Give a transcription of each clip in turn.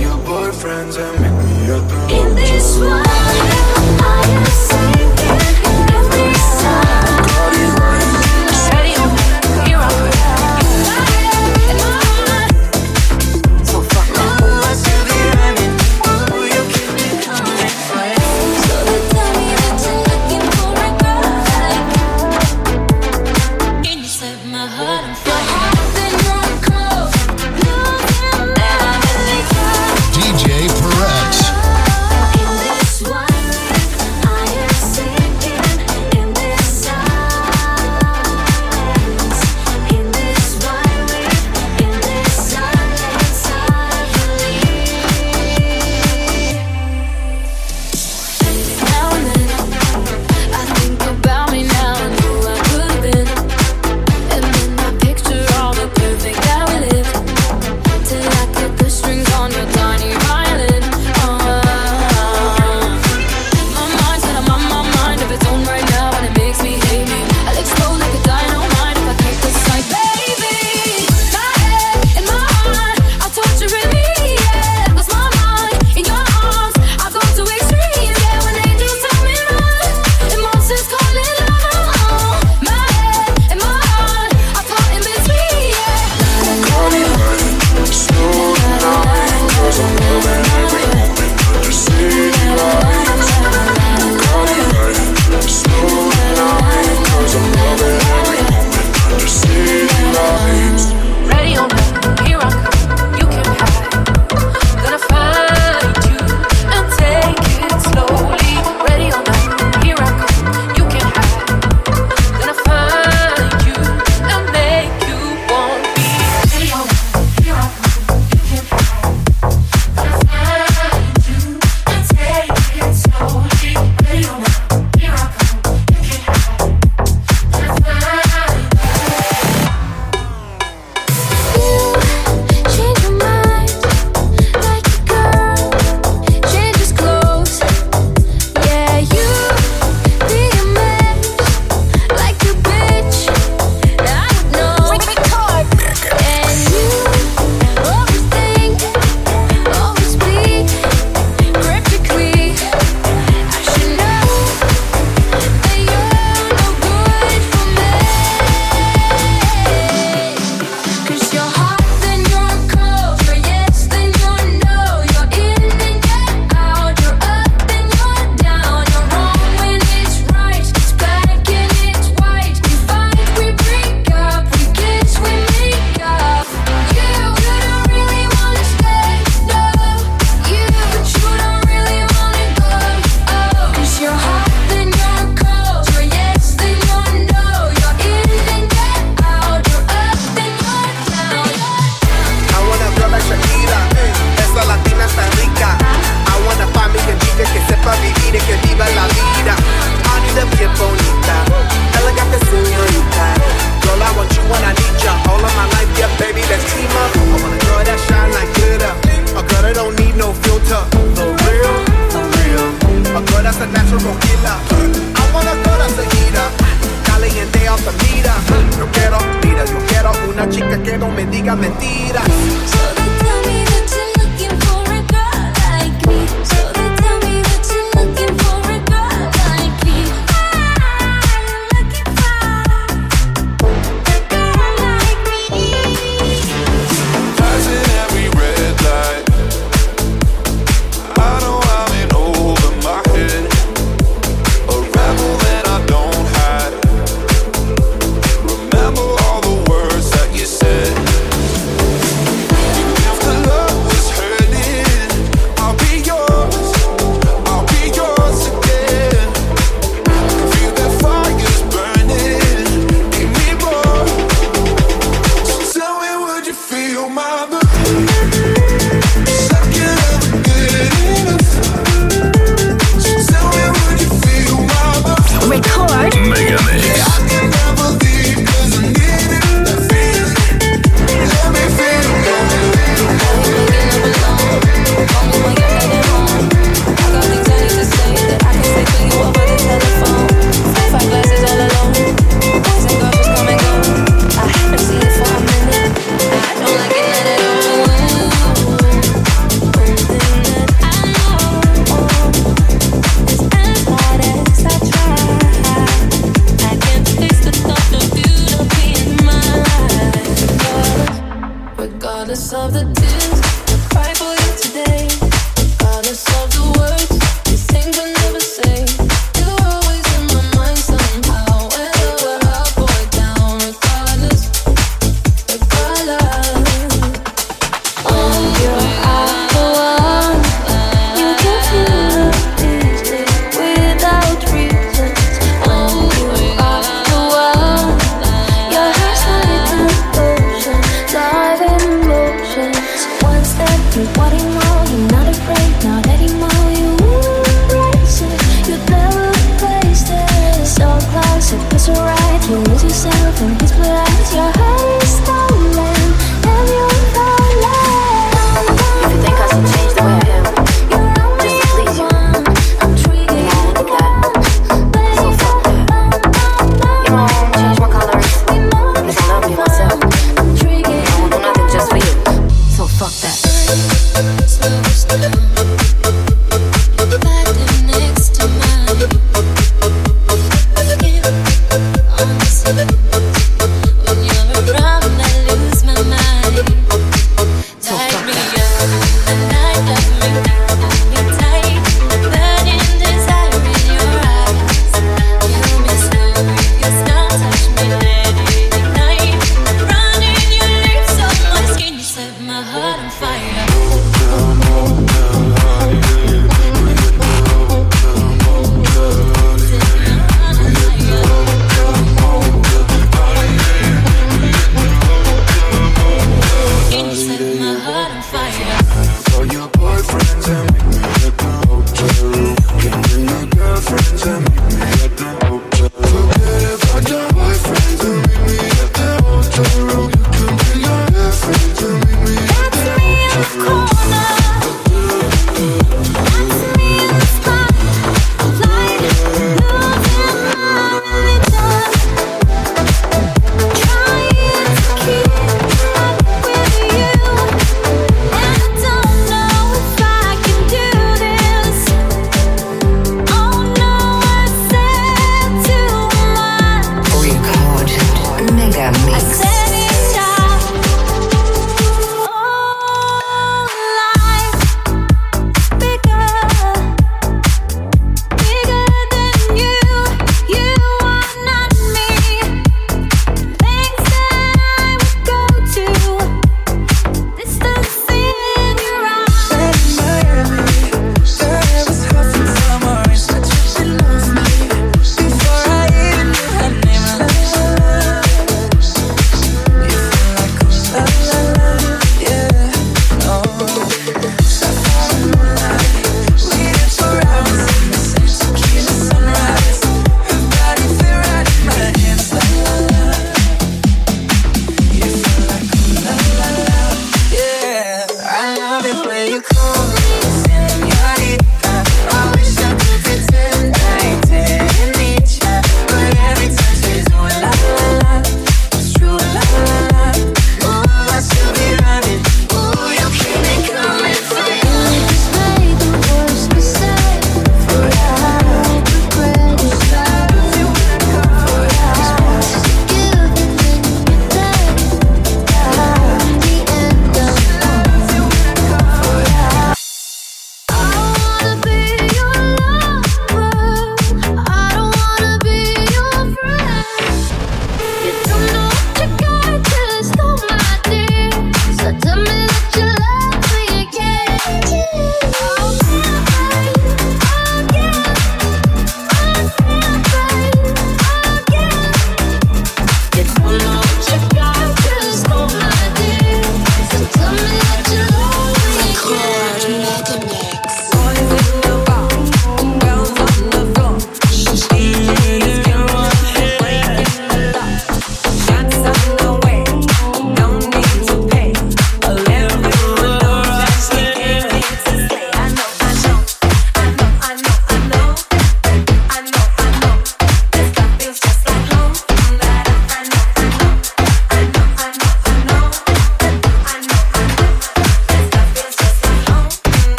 your boyfriends and make me thrill. In this one,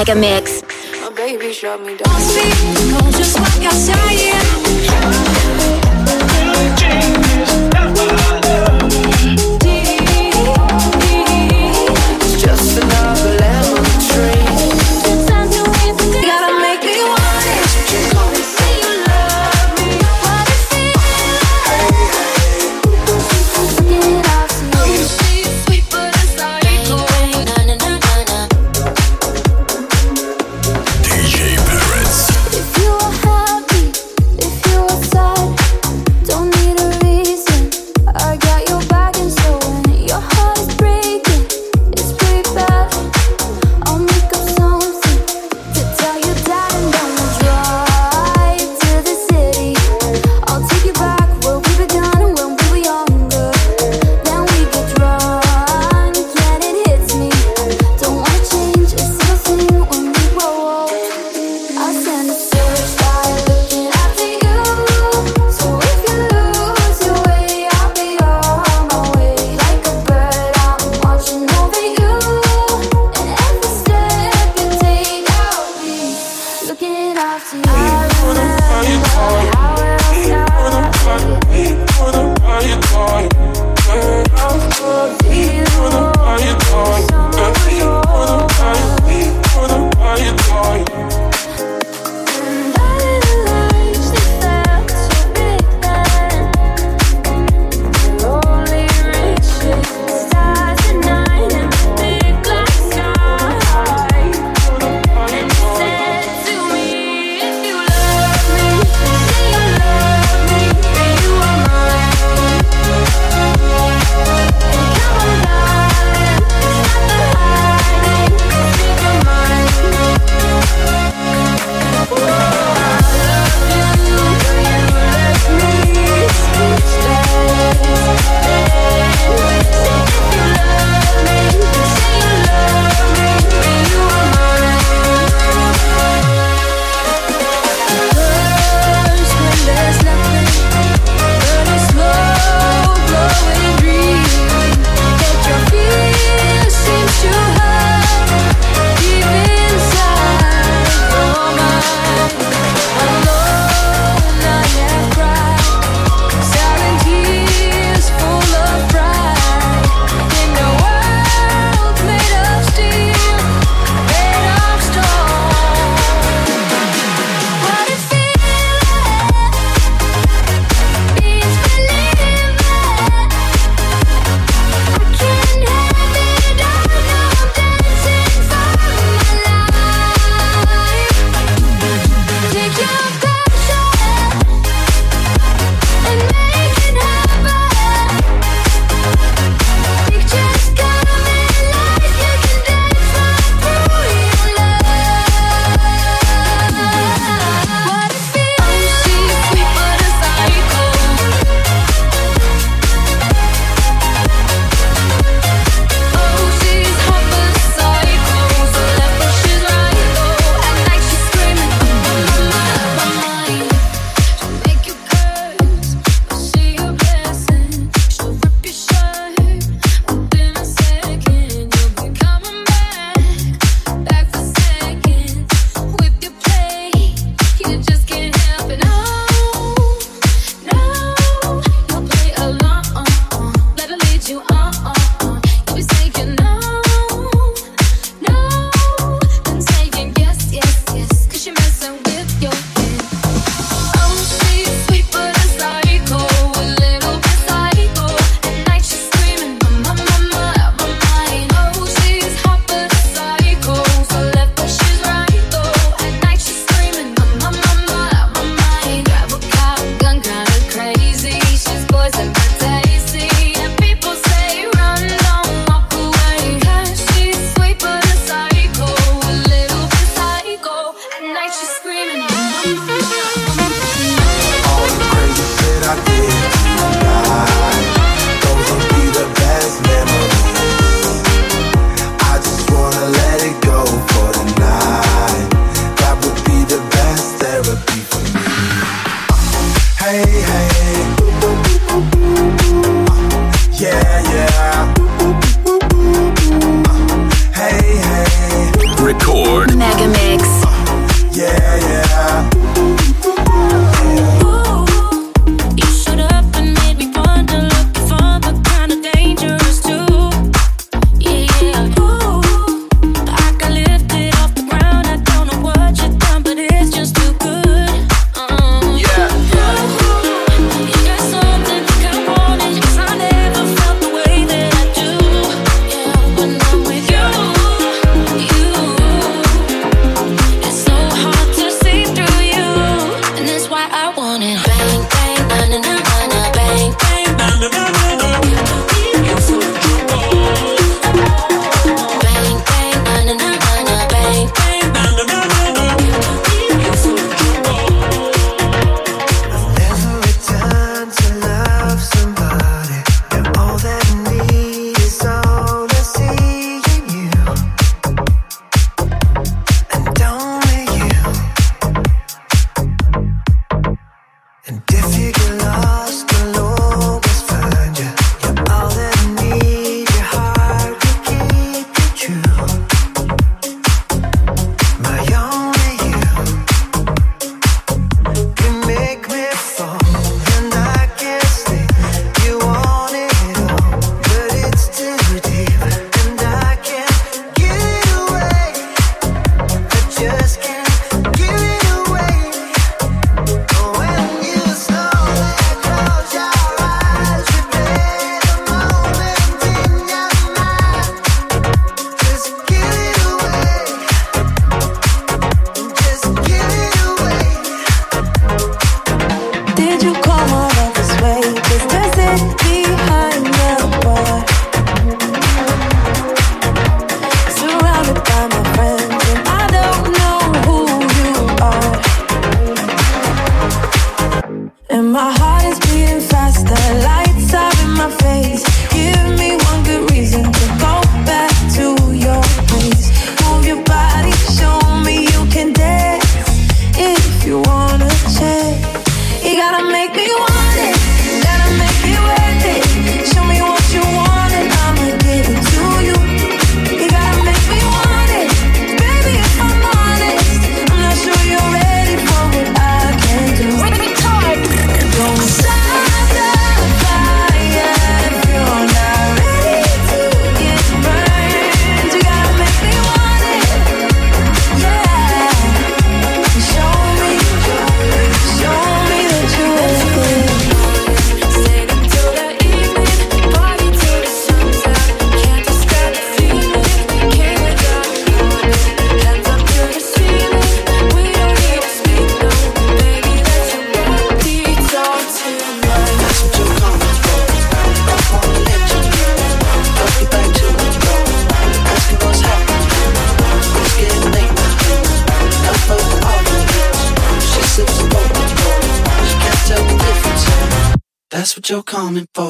Mega Mix. Oh, baby, me. Don't don't just like I say coming for,